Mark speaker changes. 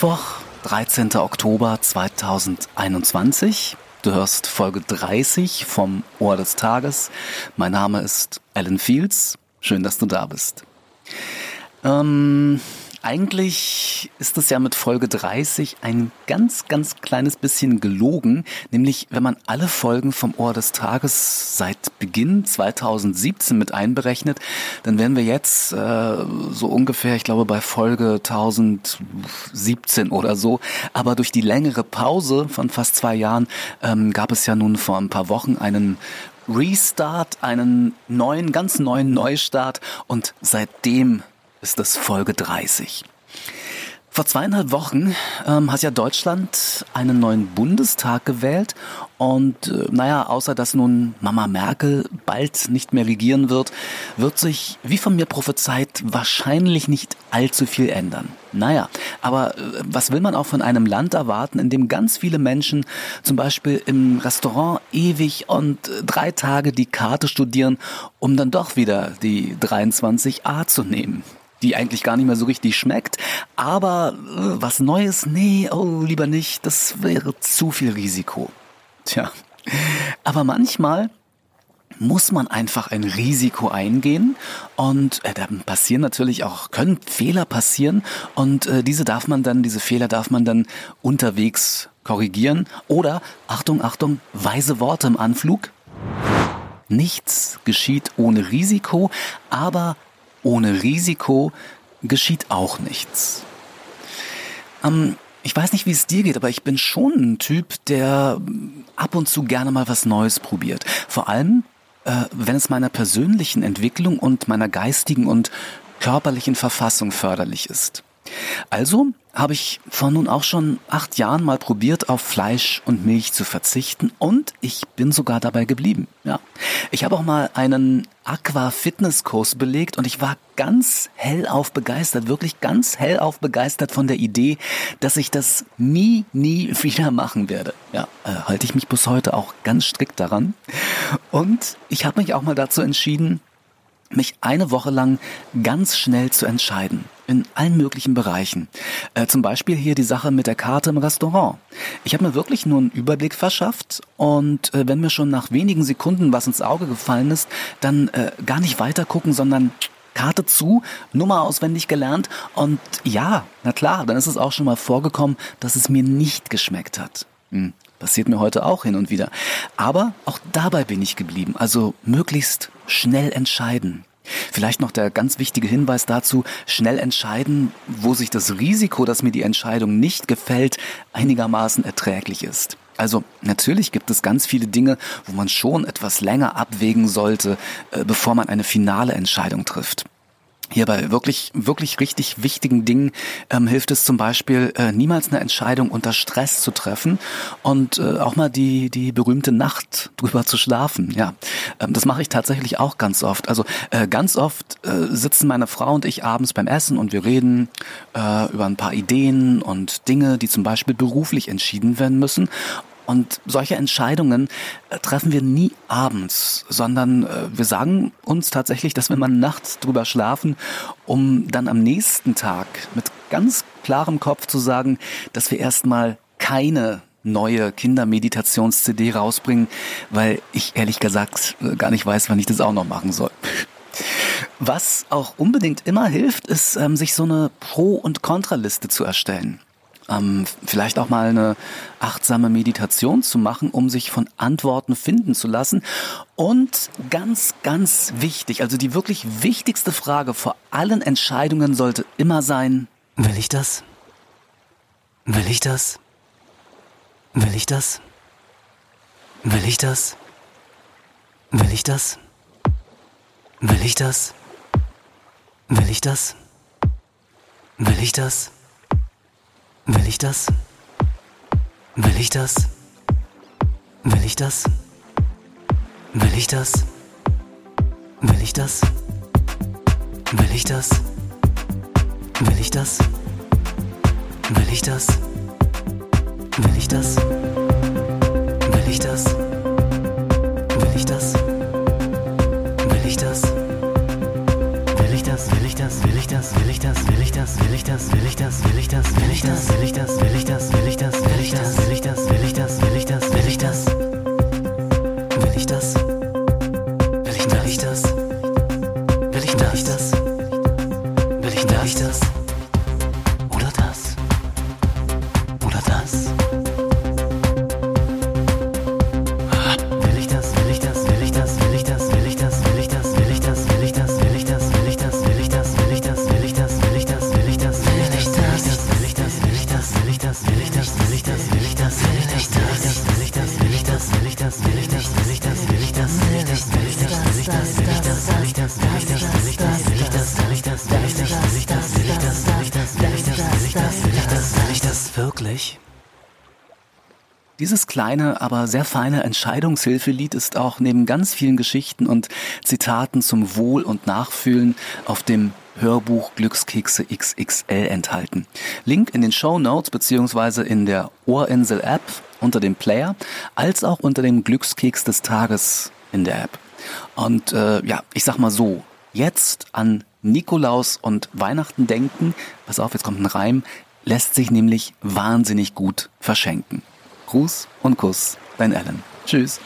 Speaker 1: Mittwoch, 13. Oktober 2021. Du hörst Folge 30 vom Ohr des Tages. Mein Name ist Alan Fields. Schön, dass du da bist. Ähm, eigentlich ist es ja mit Folge 30 ein ganz, ganz kleines bisschen gelogen, nämlich wenn man alle Folgen vom Ohr des Tages seit Beginn 2017 mit einberechnet, dann wären wir jetzt äh, so ungefähr, ich glaube, bei Folge 1017 oder so. Aber durch die längere Pause von fast zwei Jahren ähm, gab es ja nun vor ein paar Wochen einen Restart, einen neuen, ganz neuen Neustart und seitdem ist es Folge 30. Vor zweieinhalb Wochen ähm, hat ja Deutschland einen neuen Bundestag gewählt und äh, naja, außer dass nun Mama Merkel bald nicht mehr regieren wird, wird sich, wie von mir prophezeit, wahrscheinlich nicht allzu viel ändern. Naja, aber äh, was will man auch von einem Land erwarten, in dem ganz viele Menschen zum Beispiel im Restaurant ewig und äh, drei Tage die Karte studieren, um dann doch wieder die 23a zu nehmen? Die eigentlich gar nicht mehr so richtig schmeckt. Aber äh, was Neues, nee, oh, lieber nicht, das wäre zu viel Risiko. Tja, aber manchmal muss man einfach ein Risiko eingehen und äh, da passieren natürlich auch können Fehler passieren und äh, diese darf man dann diese Fehler darf man dann unterwegs korrigieren oder Achtung Achtung weise Worte im Anflug Nichts geschieht ohne Risiko, aber ohne Risiko geschieht auch nichts. Ähm, ich weiß nicht, wie es dir geht, aber ich bin schon ein Typ, der ab und zu gerne mal was Neues probiert. Vor allem, äh, wenn es meiner persönlichen Entwicklung und meiner geistigen und körperlichen Verfassung förderlich ist. Also habe ich vor nun auch schon acht Jahren mal probiert, auf Fleisch und Milch zu verzichten und ich bin sogar dabei geblieben. Ja, ich habe auch mal einen Aqua-Fitness-Kurs belegt und ich war ganz hellauf begeistert, wirklich ganz hellauf begeistert von der Idee, dass ich das nie, nie wieder machen werde. Ja, äh, halte ich mich bis heute auch ganz strikt daran. Und ich habe mich auch mal dazu entschieden, mich eine Woche lang ganz schnell zu entscheiden. In allen möglichen Bereichen. Äh, zum Beispiel hier die Sache mit der Karte im Restaurant. Ich habe mir wirklich nur einen Überblick verschafft und äh, wenn mir schon nach wenigen Sekunden was ins Auge gefallen ist, dann äh, gar nicht weiter gucken, sondern Karte zu, Nummer auswendig gelernt und ja, na klar, dann ist es auch schon mal vorgekommen, dass es mir nicht geschmeckt hat. Hm, passiert mir heute auch hin und wieder. Aber auch dabei bin ich geblieben. Also möglichst schnell entscheiden. Vielleicht noch der ganz wichtige Hinweis dazu, schnell entscheiden, wo sich das Risiko, dass mir die Entscheidung nicht gefällt, einigermaßen erträglich ist. Also natürlich gibt es ganz viele Dinge, wo man schon etwas länger abwägen sollte, äh, bevor man eine finale Entscheidung trifft. Hier bei wirklich, wirklich richtig wichtigen Dingen ähm, hilft es zum Beispiel, äh, niemals eine Entscheidung unter Stress zu treffen und äh, auch mal die, die berühmte Nacht drüber zu schlafen. Ja, ähm, das mache ich tatsächlich auch ganz oft. Also äh, ganz oft äh, sitzen meine Frau und ich abends beim Essen und wir reden äh, über ein paar Ideen und Dinge, die zum Beispiel beruflich entschieden werden müssen. Und solche Entscheidungen äh, treffen wir nie abends, sondern äh, wir sagen uns tatsächlich, dass wir mal nachts drüber schlafen, um dann am nächsten Tag mit ganz klarem Kopf zu sagen, dass wir erstmal keine neue Kindermeditations-CD rausbringen, weil ich ehrlich gesagt äh, gar nicht weiß, wann ich das auch noch machen soll. Was auch unbedingt immer hilft, ist, ähm, sich so eine Pro- und Kontraliste zu erstellen ähm, vielleicht auch mal eine achtsame Meditation zu machen, um sich von Antworten finden zu lassen. Und ganz, ganz wichtig, also die wirklich wichtigste Frage vor allen Entscheidungen sollte immer sein, will ich das? Will ich das? Will ich das? Will ich das? Will ich das? Will ich das? Will ich das? Will ich das? Will ich das? Will ich das? Will ich das? Will ich das? Will ich das? Will ich das? Will ich das? Will ich das? Will ich das? Will ich das? Will ich das?
Speaker 2: Das? Will ich das? will ich das, will ich das, will ich das, will ich das, will ich das, will ich das, will ich das, will ich das, will ich das, will ich das, will ich das, will ich das, will ich das, will ich das, will ich das, will ich das, will ich das, will ich das, wirklich?
Speaker 1: Dieses kleine, aber sehr feine Entscheidungshilfelied ist auch neben ganz vielen Geschichten und Zitaten zum Wohl- und Nachfühlen auf dem Hörbuch Glückskekse XXL enthalten. Link in den Show Notes beziehungsweise in der Ohrinsel App unter dem Player, als auch unter dem Glückskeks des Tages in der App. Und äh, ja, ich sag mal so, jetzt an Nikolaus und Weihnachten denken, pass auf, jetzt kommt ein Reim, lässt sich nämlich wahnsinnig gut verschenken. Gruß und Kuss, dein Alan. Tschüss.